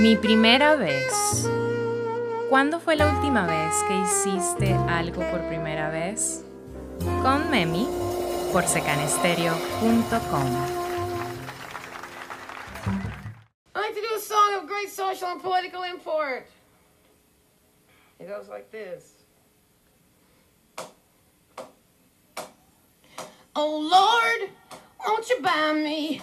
Mi primera vez. ¿Cuándo fue la última vez que hiciste algo por primera vez? Con Memi por secanestereo.com. I like to do a song of great social and political import. It goes like this. Oh Lord, won't you buy me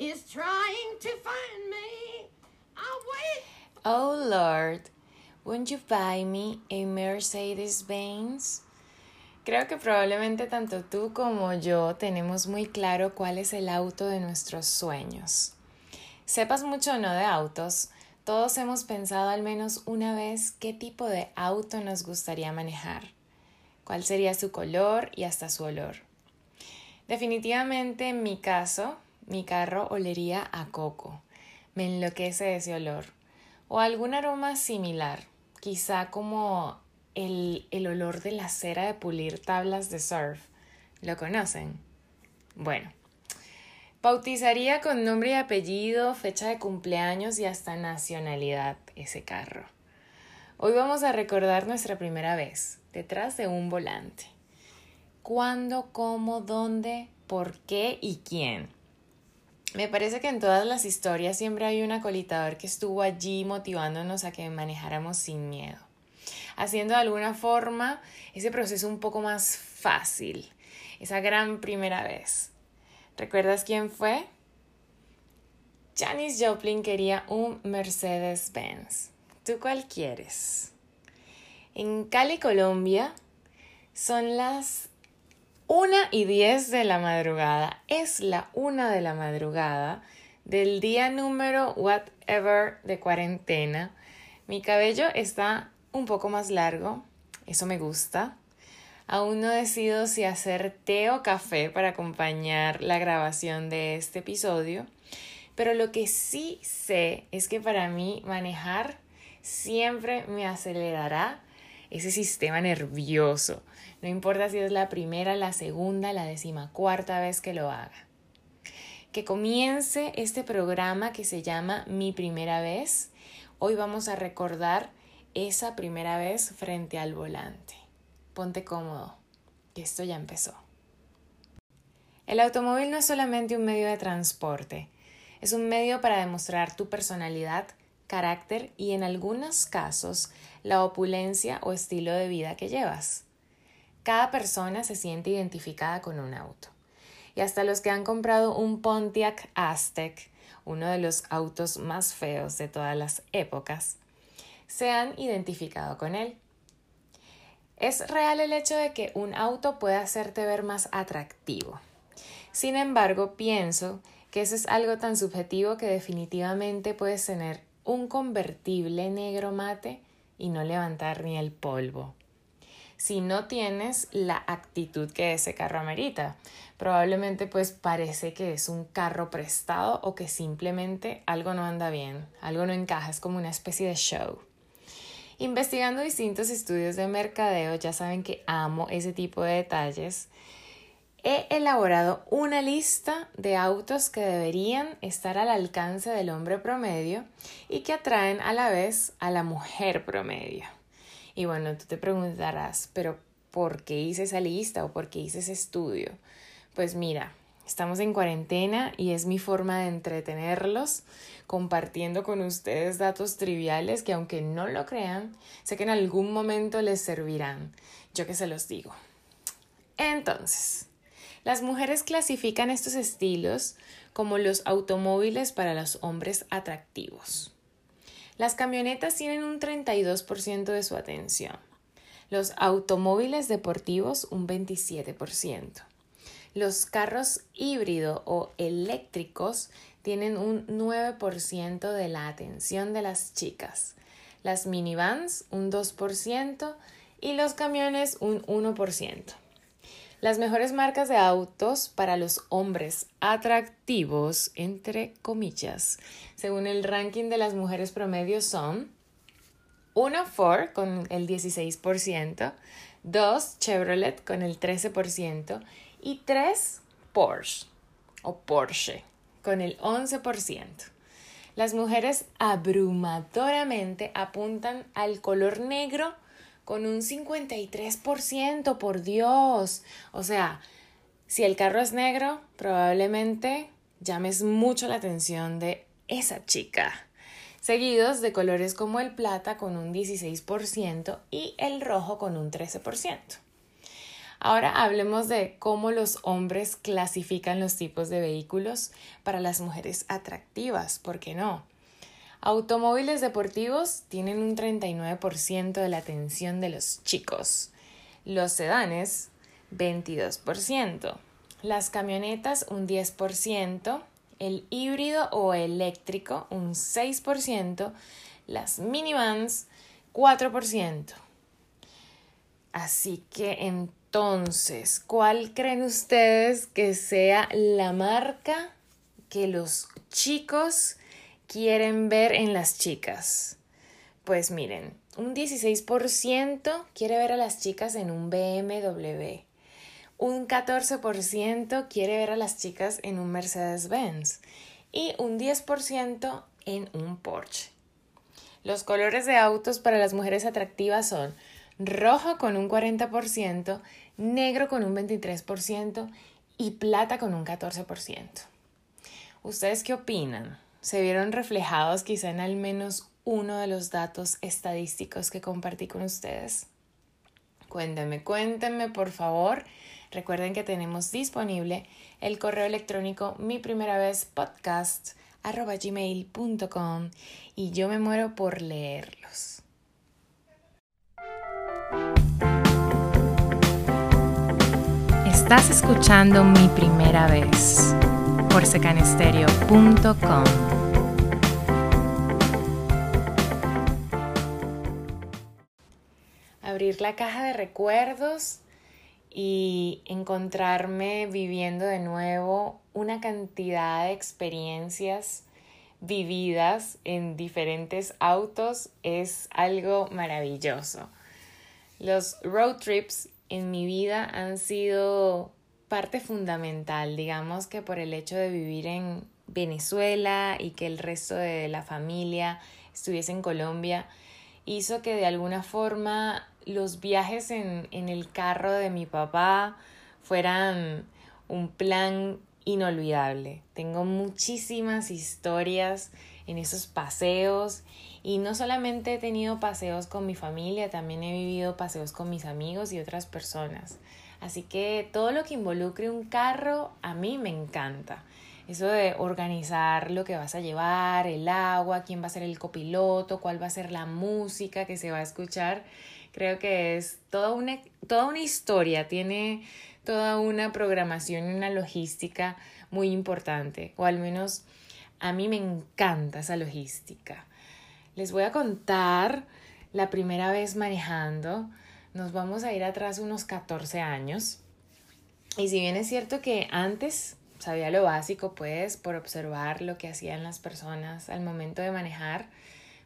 is trying to find me. Oh Lord, won't you buy me a Mercedes Benz? Creo que probablemente tanto tú como yo tenemos muy claro cuál es el auto de nuestros sueños. Sepas mucho o no de autos, todos hemos pensado al menos una vez qué tipo de auto nos gustaría manejar, cuál sería su color y hasta su olor. Definitivamente en mi caso, mi carro olería a coco. Me enloquece ese olor. O algún aroma similar, quizá como el, el olor de la cera de pulir tablas de surf. ¿Lo conocen? Bueno, bautizaría con nombre y apellido, fecha de cumpleaños y hasta nacionalidad ese carro. Hoy vamos a recordar nuestra primera vez detrás de un volante cuándo, cómo, dónde, por qué y quién. Me parece que en todas las historias siempre hay un acolitador que estuvo allí motivándonos a que manejáramos sin miedo, haciendo de alguna forma ese proceso un poco más fácil, esa gran primera vez. ¿Recuerdas quién fue? Janis Joplin quería un Mercedes-Benz. ¿Tú cuál quieres? En Cali, Colombia, son las una y 10 de la madrugada. Es la una de la madrugada del día número whatever de cuarentena. Mi cabello está un poco más largo. Eso me gusta. Aún no decido si hacer té o café para acompañar la grabación de este episodio. Pero lo que sí sé es que para mí manejar siempre me acelerará ese sistema nervioso. No importa si es la primera, la segunda, la decimacuarta vez que lo haga. Que comience este programa que se llama Mi primera vez. Hoy vamos a recordar esa primera vez frente al volante. Ponte cómodo, que esto ya empezó. El automóvil no es solamente un medio de transporte, es un medio para demostrar tu personalidad, carácter y en algunos casos la opulencia o estilo de vida que llevas. Cada persona se siente identificada con un auto. Y hasta los que han comprado un Pontiac Aztec, uno de los autos más feos de todas las épocas, se han identificado con él. Es real el hecho de que un auto puede hacerte ver más atractivo. Sin embargo, pienso que eso es algo tan subjetivo que definitivamente puedes tener un convertible negro mate y no levantar ni el polvo. Si no tienes la actitud que ese carro amerita, probablemente pues parece que es un carro prestado o que simplemente algo no anda bien, algo no encaja, es como una especie de show. Investigando distintos estudios de mercadeo, ya saben que amo ese tipo de detalles, he elaborado una lista de autos que deberían estar al alcance del hombre promedio y que atraen a la vez a la mujer promedio. Y bueno, tú te preguntarás, pero ¿por qué hice esa lista o por qué hice ese estudio? Pues mira, estamos en cuarentena y es mi forma de entretenerlos compartiendo con ustedes datos triviales que aunque no lo crean, sé que en algún momento les servirán. Yo que se los digo. Entonces, las mujeres clasifican estos estilos como los automóviles para los hombres atractivos. Las camionetas tienen un 32% de su atención, los automóviles deportivos un 27%. Los carros híbrido o eléctricos tienen un 9% de la atención de las chicas. las minivans un 2% y los camiones un 1%. Las mejores marcas de autos para los hombres atractivos, entre comillas, según el ranking de las mujeres promedio son 1 Ford con el 16%, 2 Chevrolet con el 13% y 3 Porsche o Porsche con el 11%. Las mujeres abrumadoramente apuntan al color negro con un 53%, por Dios. O sea, si el carro es negro, probablemente llames mucho la atención de esa chica. Seguidos de colores como el plata con un 16% y el rojo con un 13%. Ahora hablemos de cómo los hombres clasifican los tipos de vehículos para las mujeres atractivas, ¿por qué no? Automóviles deportivos tienen un 39% de la atención de los chicos. Los sedanes, 22%. Las camionetas, un 10%. El híbrido o eléctrico, un 6%. Las minivans, 4%. Así que entonces, ¿cuál creen ustedes que sea la marca que los chicos quieren ver en las chicas? Pues miren, un 16% quiere ver a las chicas en un BMW. Un 14% quiere ver a las chicas en un Mercedes-Benz. Y un 10% en un Porsche. Los colores de autos para las mujeres atractivas son rojo con un 40%, negro con un 23% y plata con un 14%. ¿Ustedes qué opinan? ¿Se vieron reflejados quizá en al menos uno de los datos estadísticos que compartí con ustedes? Cuéntenme, cuéntenme por favor. Recuerden que tenemos disponible el correo electrónico mi primera vez podcast y yo me muero por leerlos. Estás escuchando mi primera vez por. Abrir la caja de recuerdos y encontrarme viviendo de nuevo una cantidad de experiencias vividas en diferentes autos es algo maravilloso. Los road trips en mi vida han sido parte fundamental, digamos que por el hecho de vivir en Venezuela y que el resto de la familia estuviese en Colombia, hizo que de alguna forma los viajes en, en el carro de mi papá fueran un plan inolvidable. Tengo muchísimas historias en esos paseos y no solamente he tenido paseos con mi familia, también he vivido paseos con mis amigos y otras personas. Así que todo lo que involucre un carro a mí me encanta. Eso de organizar lo que vas a llevar, el agua, quién va a ser el copiloto, cuál va a ser la música que se va a escuchar, creo que es toda una, toda una historia, tiene toda una programación y una logística muy importante, o al menos a mí me encanta esa logística. Les voy a contar la primera vez manejando. Nos vamos a ir atrás unos 14 años. Y si bien es cierto que antes sabía lo básico, pues, por observar lo que hacían las personas al momento de manejar,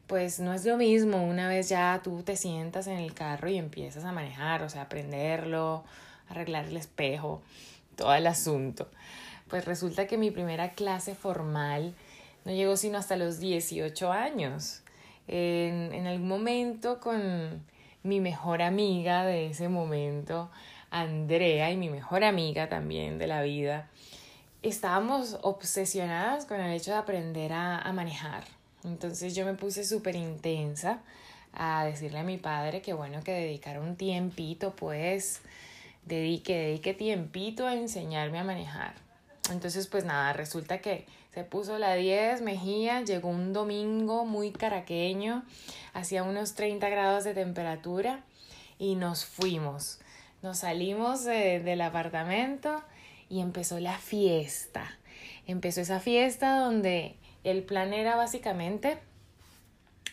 pues no es lo mismo una vez ya tú te sientas en el carro y empiezas a manejar, o sea, aprenderlo, arreglar el espejo, todo el asunto. Pues resulta que mi primera clase formal no llegó sino hasta los 18 años en, algún momento con mi mejor amiga de ese momento, Andrea, y mi mejor amiga también de la vida, estábamos obsesionadas con el hecho de aprender a, a manejar. Entonces yo me puse súper intensa a decirle a mi padre que bueno, que dedicara un tiempito, pues, dedique, dedique tiempito a enseñarme a manejar. Entonces, pues nada, resulta que se puso la 10, Mejía, llegó un domingo muy caraqueño, hacía unos 30 grados de temperatura y nos fuimos. Nos salimos del apartamento y empezó la fiesta. Empezó esa fiesta donde el plan era básicamente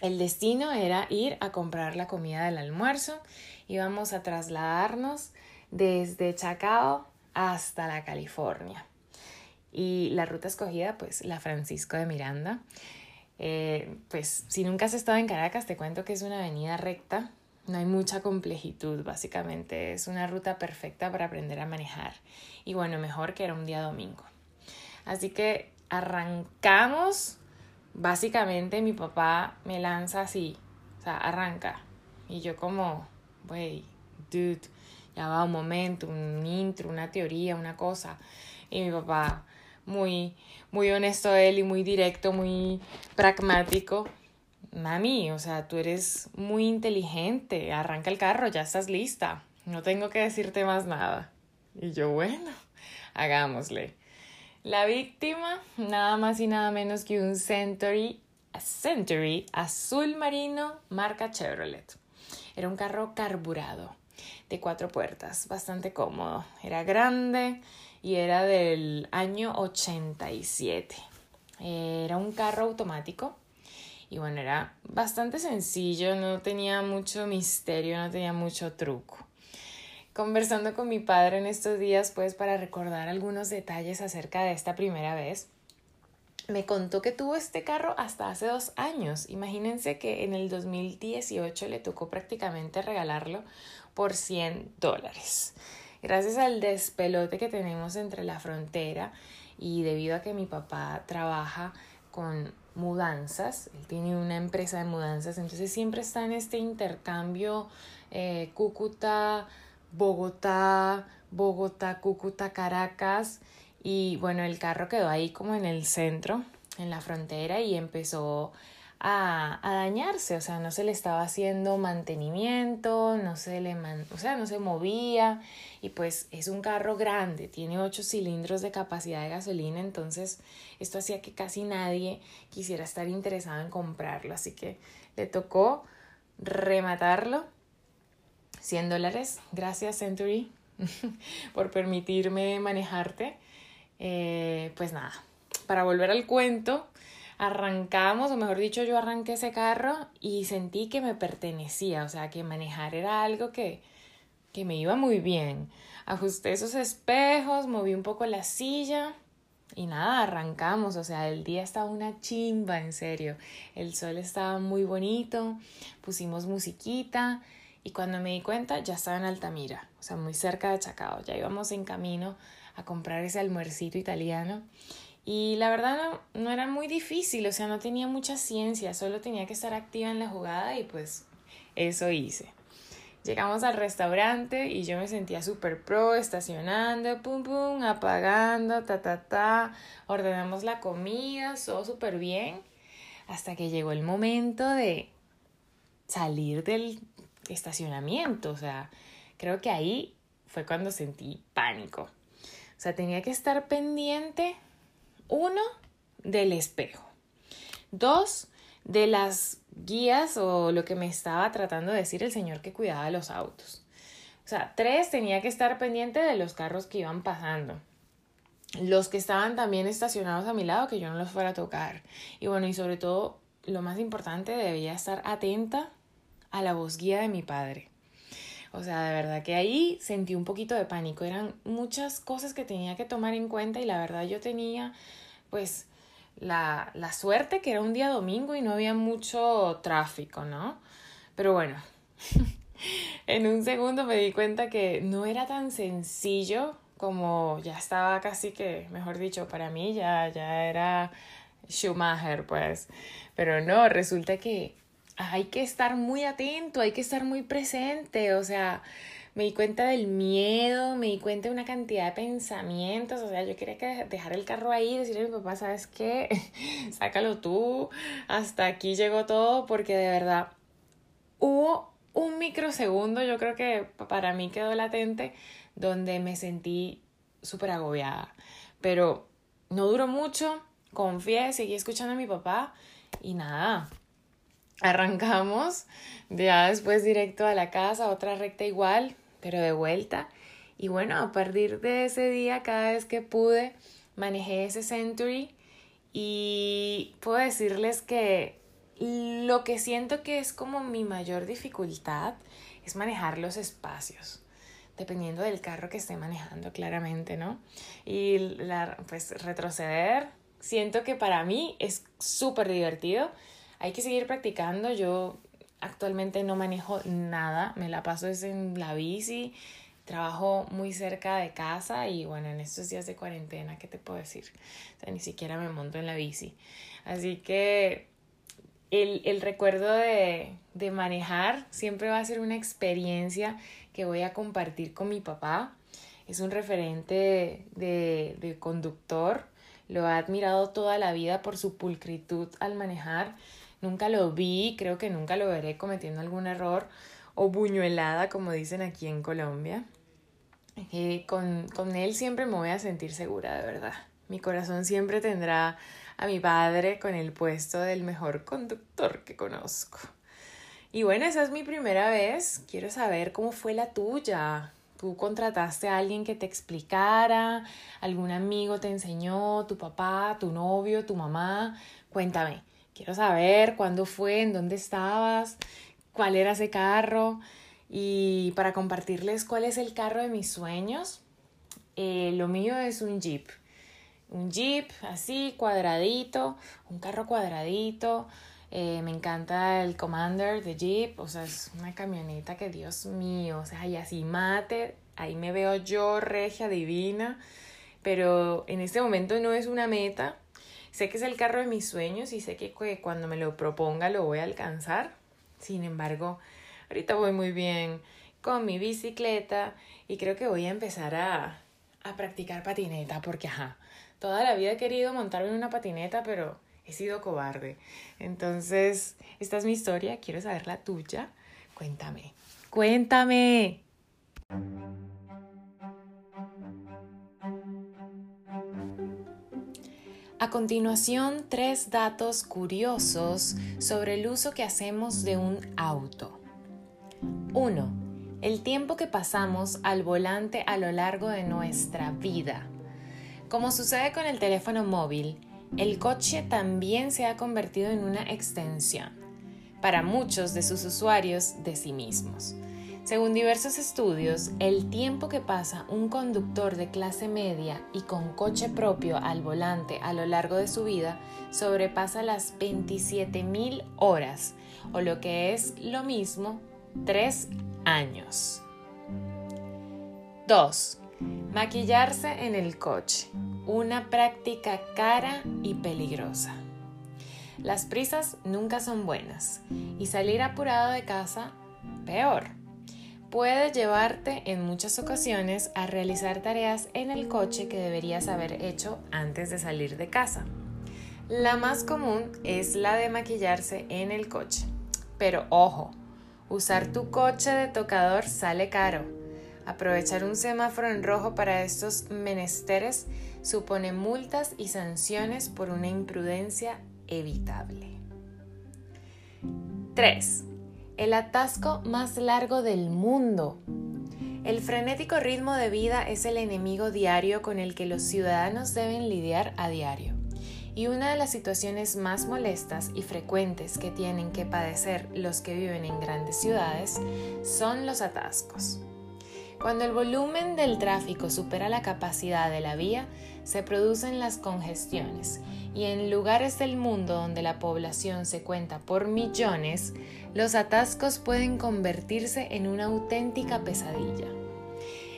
El destino era ir a comprar la comida del almuerzo. Íbamos a trasladarnos desde Chacao hasta la California. Y la ruta escogida, pues la Francisco de Miranda. Eh, pues si nunca has estado en Caracas, te cuento que es una avenida recta, no hay mucha complejitud, básicamente es una ruta perfecta para aprender a manejar. Y bueno, mejor que era un día domingo. Así que arrancamos, básicamente mi papá me lanza así, o sea, arranca. Y yo como, wey, dude, ya va un momento, un intro, una teoría, una cosa. Y mi papá, muy, muy honesto él y muy directo, muy pragmático. Mami, o sea, tú eres muy inteligente, arranca el carro, ya estás lista, no tengo que decirte más nada. Y yo, bueno, hagámosle. La víctima, nada más y nada menos que un Century, Century azul marino marca Chevrolet. Era un carro carburado de cuatro puertas, bastante cómodo. Era grande y era del año 87. Era un carro automático y bueno, era bastante sencillo, no tenía mucho misterio, no tenía mucho truco. Conversando con mi padre en estos días, pues para recordar algunos detalles acerca de esta primera vez, me contó que tuvo este carro hasta hace dos años. Imagínense que en el 2018 le tocó prácticamente regalarlo por 100 dólares. Gracias al despelote que tenemos entre la frontera y debido a que mi papá trabaja con mudanzas, él tiene una empresa de mudanzas, entonces siempre está en este intercambio eh, Cúcuta, Bogotá, Bogotá, Cúcuta, Caracas y bueno, el carro quedó ahí como en el centro, en la frontera y empezó a, dañarse, o sea, no se le estaba haciendo mantenimiento, no se le o sea, no se movía y pues es un carro grande, tiene 8 cilindros de capacidad de gasolina, entonces esto hacía que casi nadie quisiera estar interesado en comprarlo, así que le tocó rematarlo 100 dólares, gracias Century por permitirme manejarte. Eh, pues nada, para volver al cuento, arrancamos, o mejor dicho, yo arranqué ese carro y sentí que me pertenecía, o sea, que manejar era algo que, que me iba muy bien. Ajusté esos espejos, moví un poco la silla y nada, arrancamos, o sea, el día estaba una chimba, en serio. El sol estaba muy bonito, pusimos musiquita y cuando me di cuenta ya estaba en Altamira, o sea, muy cerca de Chacao, ya íbamos en camino a comprar ese almuercito italiano y la verdad no, no era muy difícil, o sea, no tenía mucha ciencia, solo tenía que estar activa en la jugada y pues eso hice. Llegamos al restaurante y yo me sentía súper pro, estacionando, pum pum, apagando, ta ta ta. Ordenamos la comida, todo súper bien. Hasta que llegó el momento de salir del estacionamiento. O sea, creo que ahí fue cuando sentí pánico. O sea, tenía que estar pendiente uno, del espejo. Dos, de las guías o lo que me estaba tratando de decir el señor que cuidaba los autos. O sea, tres, tenía que estar pendiente de los carros que iban pasando. Los que estaban también estacionados a mi lado, que yo no los fuera a tocar. Y bueno, y sobre todo, lo más importante, debía estar atenta a la voz guía de mi padre. O sea, de verdad que ahí sentí un poquito de pánico. Eran muchas cosas que tenía que tomar en cuenta y la verdad yo tenía pues la, la suerte que era un día domingo y no había mucho tráfico, ¿no? Pero bueno, en un segundo me di cuenta que no era tan sencillo como ya estaba casi que, mejor dicho, para mí ya, ya era Schumacher, pues. Pero no, resulta que hay que estar muy atento, hay que estar muy presente, o sea, me di cuenta del miedo, me di cuenta de una cantidad de pensamientos, o sea, yo quería que dejar el carro ahí decirle a mi papá, ¿sabes qué? Sácalo tú, hasta aquí llegó todo, porque de verdad hubo un microsegundo, yo creo que para mí quedó latente, donde me sentí súper agobiada, pero no duró mucho, confié, seguí escuchando a mi papá y nada, arrancamos, ya después directo a la casa, otra recta igual, pero de vuelta. Y bueno, a partir de ese día, cada vez que pude, manejé ese Century y puedo decirles que lo que siento que es como mi mayor dificultad es manejar los espacios dependiendo del carro que esté manejando, claramente, ¿no? Y la, pues retroceder, siento que para mí es súper divertido. Hay que seguir practicando. Yo actualmente no manejo nada, me la paso es en la bici, trabajo muy cerca de casa y bueno, en estos días de cuarentena, ¿qué te puedo decir? O sea, ni siquiera me monto en la bici. Así que el, el recuerdo de, de manejar siempre va a ser una experiencia que voy a compartir con mi papá. Es un referente de, de conductor. Lo ha admirado toda la vida por su pulcritud al manejar. Nunca lo vi, creo que nunca lo veré cometiendo algún error o buñuelada, como dicen aquí en Colombia. Eh, con, con él siempre me voy a sentir segura, de verdad. Mi corazón siempre tendrá a mi padre con el puesto del mejor conductor que conozco. Y bueno, esa es mi primera vez. Quiero saber cómo fue la tuya. ¿Tú contrataste a alguien que te explicara? ¿Algún amigo te enseñó? ¿Tu papá? ¿Tu novio? ¿Tu mamá? Cuéntame. Quiero saber cuándo fue, en dónde estabas, cuál era ese carro. Y para compartirles cuál es el carro de mis sueños, eh, lo mío es un Jeep. Un Jeep así, cuadradito, un carro cuadradito, eh, me encanta el Commander de Jeep, o sea, es una camioneta que Dios mío, o sea, y así mate, ahí me veo yo, regia, divina, pero en este momento no es una meta. Sé que es el carro de mis sueños y sé que cuando me lo proponga lo voy a alcanzar. Sin embargo, ahorita voy muy bien con mi bicicleta y creo que voy a empezar a, a practicar patineta porque, ajá, toda la vida he querido montarme en una patineta, pero he sido cobarde. Entonces, esta es mi historia, quiero saber la tuya. Cuéntame, cuéntame. A continuación, tres datos curiosos sobre el uso que hacemos de un auto. 1. El tiempo que pasamos al volante a lo largo de nuestra vida. Como sucede con el teléfono móvil, el coche también se ha convertido en una extensión, para muchos de sus usuarios, de sí mismos. Según diversos estudios, el tiempo que pasa un conductor de clase media y con coche propio al volante a lo largo de su vida sobrepasa las 27.000 horas, o lo que es lo mismo, 3 años. 2. Maquillarse en el coche una práctica cara y peligrosa. Las prisas nunca son buenas y salir apurado de casa peor. Puede llevarte en muchas ocasiones a realizar tareas en el coche que deberías haber hecho antes de salir de casa. La más común es la de maquillarse en el coche. Pero ojo, usar tu coche de tocador sale caro. Aprovechar un semáforo en rojo para estos menesteres supone multas y sanciones por una imprudencia evitable. 3. El atasco más largo del mundo. El frenético ritmo de vida es el enemigo diario con el que los ciudadanos deben lidiar a diario. Y una de las situaciones más molestas y frecuentes que tienen que padecer los que viven en grandes ciudades son los atascos. Cuando el volumen del tráfico supera la capacidad de la vía, se producen las congestiones y en lugares del mundo donde la población se cuenta por millones, los atascos pueden convertirse en una auténtica pesadilla.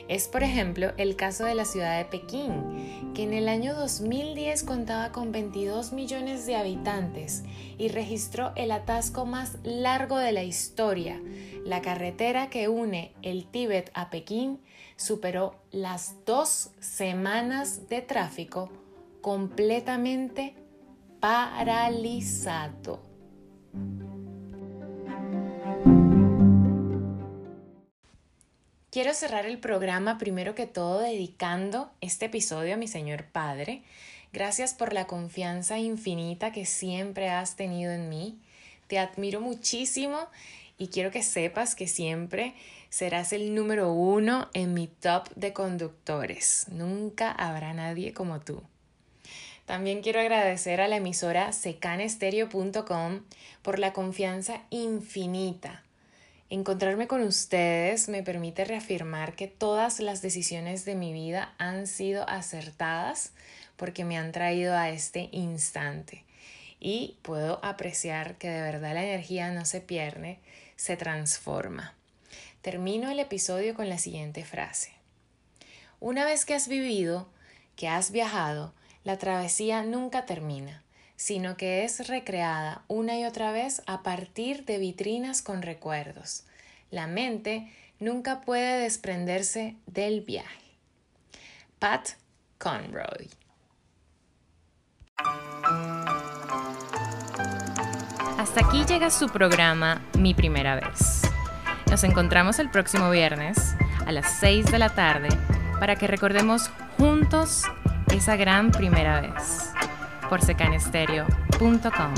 Es, por ejemplo, el caso de la ciudad de Pekín, que en el año 2010 contaba con 22 millones de habitantes y registró el atasco más largo de la historia. La carretera que une el Tíbet a Pekín superó las dos semanas de tráfico completamente paralizado. Quiero cerrar el programa primero que todo dedicando este episodio a mi Señor Padre. Gracias por la confianza infinita que siempre has tenido en mí. Te admiro muchísimo y quiero que sepas que siempre serás el número uno en mi top de conductores. Nunca habrá nadie como tú. También quiero agradecer a la emisora secanestereo.com por la confianza infinita. Encontrarme con ustedes me permite reafirmar que todas las decisiones de mi vida han sido acertadas porque me han traído a este instante. Y puedo apreciar que de verdad la energía no se pierde, se transforma. Termino el episodio con la siguiente frase. Una vez que has vivido, que has viajado, la travesía nunca termina, sino que es recreada una y otra vez a partir de vitrinas con recuerdos. La mente nunca puede desprenderse del viaje. Pat Conroy. Hasta aquí llega su programa Mi Primera Vez. Nos encontramos el próximo viernes a las 6 de la tarde para que recordemos juntos esa gran primera vez por secanestereo.com.